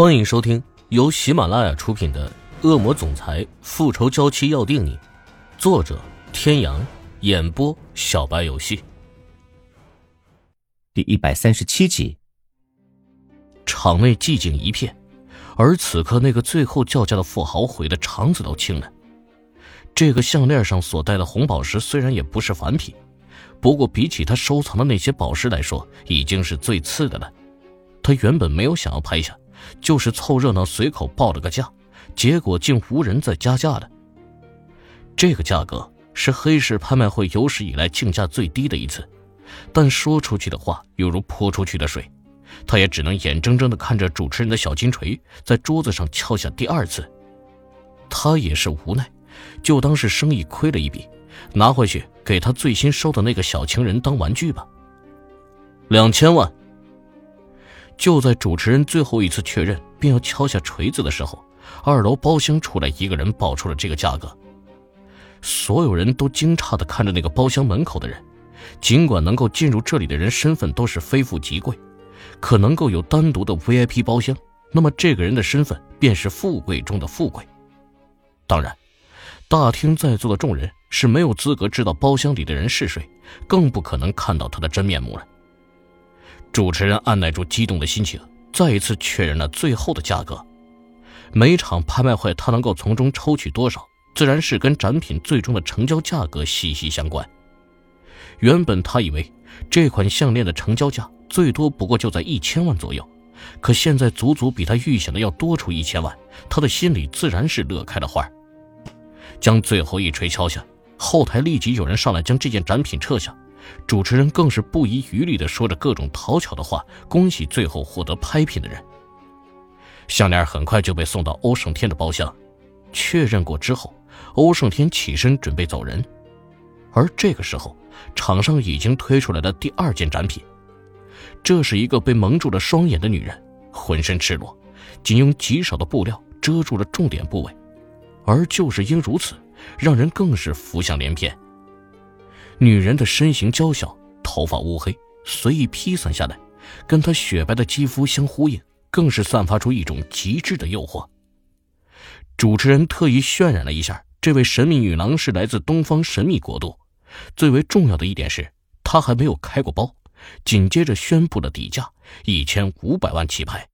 欢迎收听由喜马拉雅出品的《恶魔总裁复仇娇妻要定你》，作者：天阳，演播：小白游戏。第一百三十七集。场内寂静一片，而此刻那个最后叫价的富豪悔得肠子都青了。这个项链上所戴的红宝石虽然也不是凡品，不过比起他收藏的那些宝石来说，已经是最次的了。他原本没有想要拍下。就是凑热闹，随口报了个价，结果竟无人再加价了。这个价格是黑市拍卖会有史以来竞价最低的一次，但说出去的话犹如泼出去的水，他也只能眼睁睁地看着主持人的小金锤在桌子上敲下第二次。他也是无奈，就当是生意亏了一笔，拿回去给他最新收的那个小情人当玩具吧。两千万。就在主持人最后一次确认，便要敲下锤子的时候，二楼包厢出来一个人，报出了这个价格。所有人都惊诧地看着那个包厢门口的人，尽管能够进入这里的人身份都是非富即贵，可能够有单独的 VIP 包厢，那么这个人的身份便是富贵中的富贵。当然，大厅在座的众人是没有资格知道包厢里的人是谁，更不可能看到他的真面目了。主持人按耐住激动的心情，再一次确认了最后的价格。每场拍卖会，他能够从中抽取多少，自然是跟展品最终的成交价格息息相关。原本他以为这款项链的成交价最多不过就在一千万左右，可现在足足比他预想的要多出一千万，他的心里自然是乐开了花。将最后一锤敲下，后台立即有人上来将这件展品撤下。主持人更是不遗余力地说着各种讨巧的话，恭喜最后获得拍品的人。项链很快就被送到欧胜天的包厢，确认过之后，欧胜天起身准备走人。而这个时候，场上已经推出来的第二件展品，这是一个被蒙住了双眼的女人，浑身赤裸，仅用极少的布料遮住了重点部位，而就是因如此，让人更是浮想联翩。女人的身形娇小，头发乌黑，随意披散下来，跟她雪白的肌肤相呼应，更是散发出一种极致的诱惑。主持人特意渲染了一下，这位神秘女郎是来自东方神秘国度。最为重要的一点是，她还没有开过包。紧接着宣布了底价：一千五百万起拍，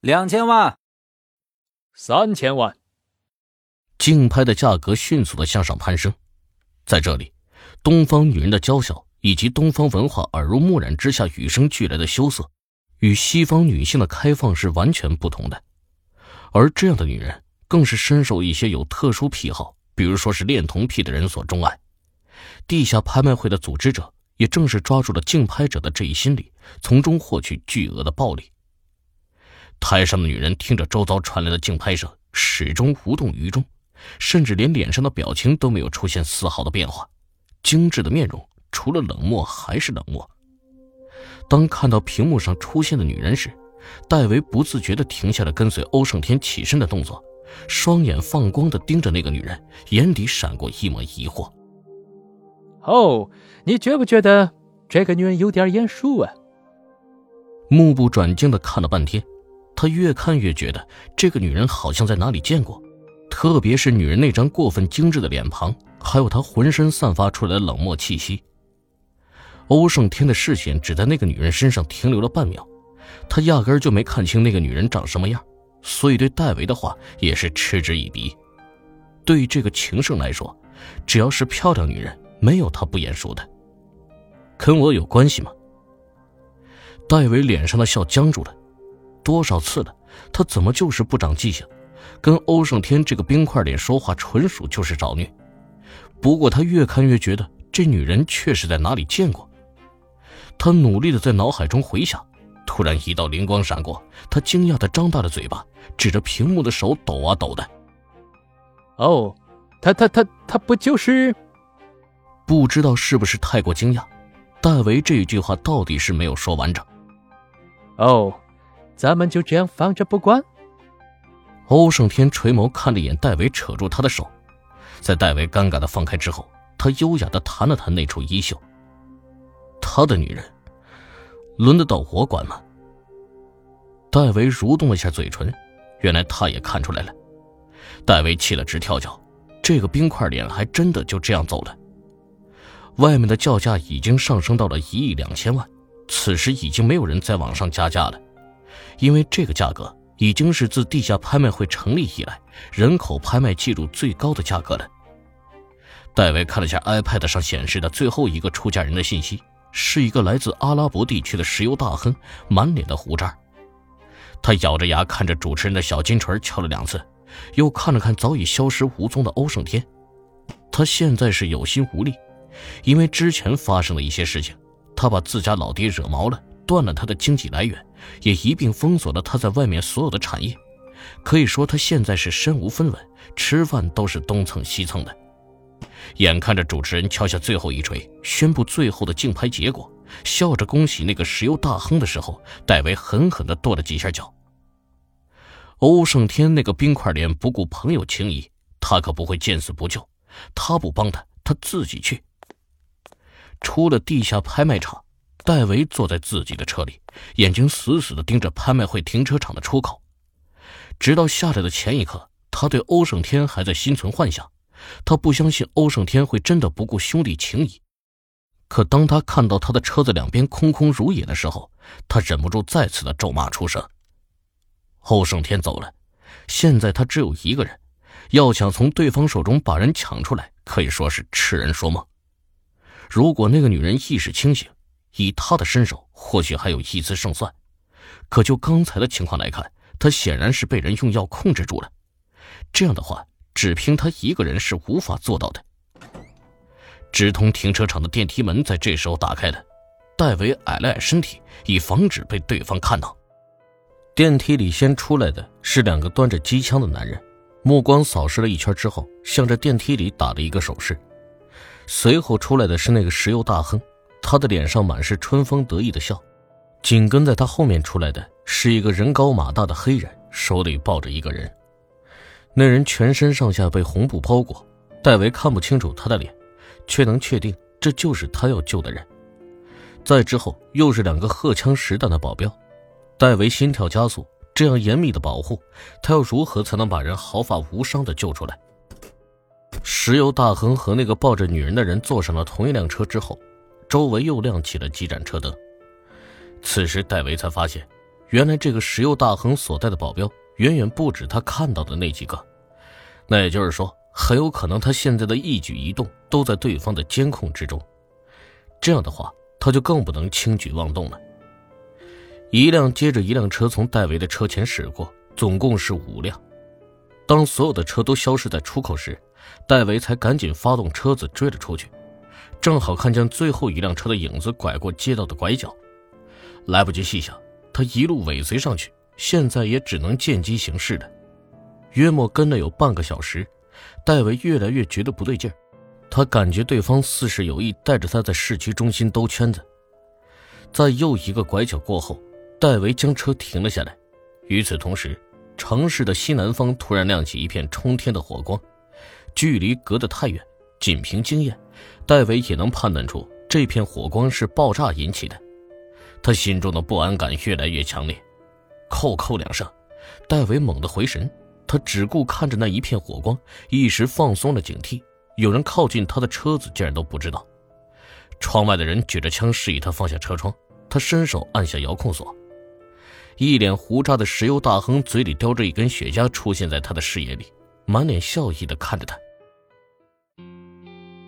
两千万，三千万。竞拍的价格迅速的向上攀升，在这里。东方女人的娇小，以及东方文化耳濡目染之下与生俱来的羞涩，与西方女性的开放是完全不同的。而这样的女人，更是深受一些有特殊癖好，比如说是恋童癖的人所钟爱。地下拍卖会的组织者，也正是抓住了竞拍者的这一心理，从中获取巨额的暴利。台上的女人听着周遭传来的竞拍声，始终无动于衷，甚至连脸上的表情都没有出现丝毫的变化。精致的面容，除了冷漠还是冷漠。当看到屏幕上出现的女人时，戴维不自觉地停下了跟随欧胜天起身的动作，双眼放光地盯着那个女人，眼底闪过一抹疑惑。哦，你觉不觉得这个女人有点眼熟啊？目不转睛地看了半天，他越看越觉得这个女人好像在哪里见过，特别是女人那张过分精致的脸庞。还有他浑身散发出来的冷漠气息。欧胜天的视线只在那个女人身上停留了半秒，他压根就没看清那个女人长什么样，所以对戴维的话也是嗤之以鼻。对于这个情圣来说，只要是漂亮女人，没有他不眼熟的。跟我有关系吗？戴维脸上的笑僵住了，多少次了，他怎么就是不长记性？跟欧胜天这个冰块脸说话，纯属就是找虐。不过他越看越觉得这女人确实在哪里见过。他努力的在脑海中回想，突然一道灵光闪过，他惊讶的张大了嘴巴，指着屏幕的手抖啊抖的。哦，他他他他不就是？不知道是不是太过惊讶，戴维这句话到底是没有说完整。哦，咱们就这样放着不管？欧胜天垂眸看了一眼戴维，扯住他的手。在戴维尴尬的放开之后，他优雅的弹了弹那处衣袖。他的女人，轮得到我管吗？戴维蠕动了一下嘴唇，原来他也看出来了。戴维气得直跳脚，这个冰块脸还真的就这样走了。外面的叫价已经上升到了一亿两千万，此时已经没有人再往上加价了，因为这个价格已经是自地下拍卖会成立以来人口拍卖记录最高的价格了。戴维看了下 iPad 上显示的最后一个出价人的信息，是一个来自阿拉伯地区的石油大亨，满脸的胡渣。他咬着牙看着主持人的小金锤敲了两次，又看了看早已消失无踪的欧胜天。他现在是有心无力，因为之前发生的一些事情，他把自家老爹惹毛了，断了他的经济来源，也一并封锁了他在外面所有的产业。可以说他现在是身无分文，吃饭都是东蹭西蹭的。眼看着主持人敲下最后一锤，宣布最后的竞拍结果，笑着恭喜那个石油大亨的时候，戴维狠狠地跺了几下脚。欧胜天那个冰块脸不顾朋友情谊，他可不会见死不救。他不帮他，他自己去。出了地下拍卖场，戴维坐在自己的车里，眼睛死死地盯着拍卖会停车场的出口，直到下来的前一刻，他对欧胜天还在心存幻想。他不相信欧胜天会真的不顾兄弟情谊，可当他看到他的车子两边空空如也的时候，他忍不住再次的咒骂出声。欧胜天走了，现在他只有一个人，要想从对方手中把人抢出来，可以说是痴人说梦。如果那个女人意识清醒，以他的身手，或许还有一丝胜算。可就刚才的情况来看，他显然是被人用药控制住了。这样的话。只凭他一个人是无法做到的。直通停车场的电梯门在这时候打开了，戴维矮了矮身体，以防止被对方看到。电梯里先出来的是两个端着机枪的男人，目光扫视了一圈之后，向着电梯里打了一个手势。随后出来的是那个石油大亨，他的脸上满是春风得意的笑。紧跟在他后面出来的是一个人高马大的黑人，手里抱着一个人。那人全身上下被红布包裹，戴维看不清楚他的脸，却能确定这就是他要救的人。再之后又是两个荷枪实弹的保镖，戴维心跳加速。这样严密的保护，他要如何才能把人毫发无伤的救出来？石油大亨和那个抱着女人的人坐上了同一辆车之后，周围又亮起了几盏车灯。此时戴维才发现，原来这个石油大亨所带的保镖。远远不止他看到的那几个，那也就是说，很有可能他现在的一举一动都在对方的监控之中。这样的话，他就更不能轻举妄动了。一辆接着一辆车从戴维的车前驶过，总共是五辆。当所有的车都消失在出口时，戴维才赶紧发动车子追了出去，正好看见最后一辆车的影子拐过街道的拐角，来不及细想，他一路尾随上去。现在也只能见机行事了。约莫跟了有半个小时，戴维越来越觉得不对劲儿。他感觉对方似是有意带着他在市区中心兜圈子。在又一个拐角过后，戴维将车停了下来。与此同时，城市的西南方突然亮起一片冲天的火光，距离隔得太远，仅凭经验，戴维也能判断出这片火光是爆炸引起的。他心中的不安感越来越强烈。扣扣两声，戴维猛地回神，他只顾看着那一片火光，一时放松了警惕。有人靠近他的车子，竟然都不知道。窗外的人举着枪示意他放下车窗，他伸手按下遥控锁。一脸胡渣的石油大亨嘴里叼着一根雪茄出现在他的视野里，满脸笑意的看着他。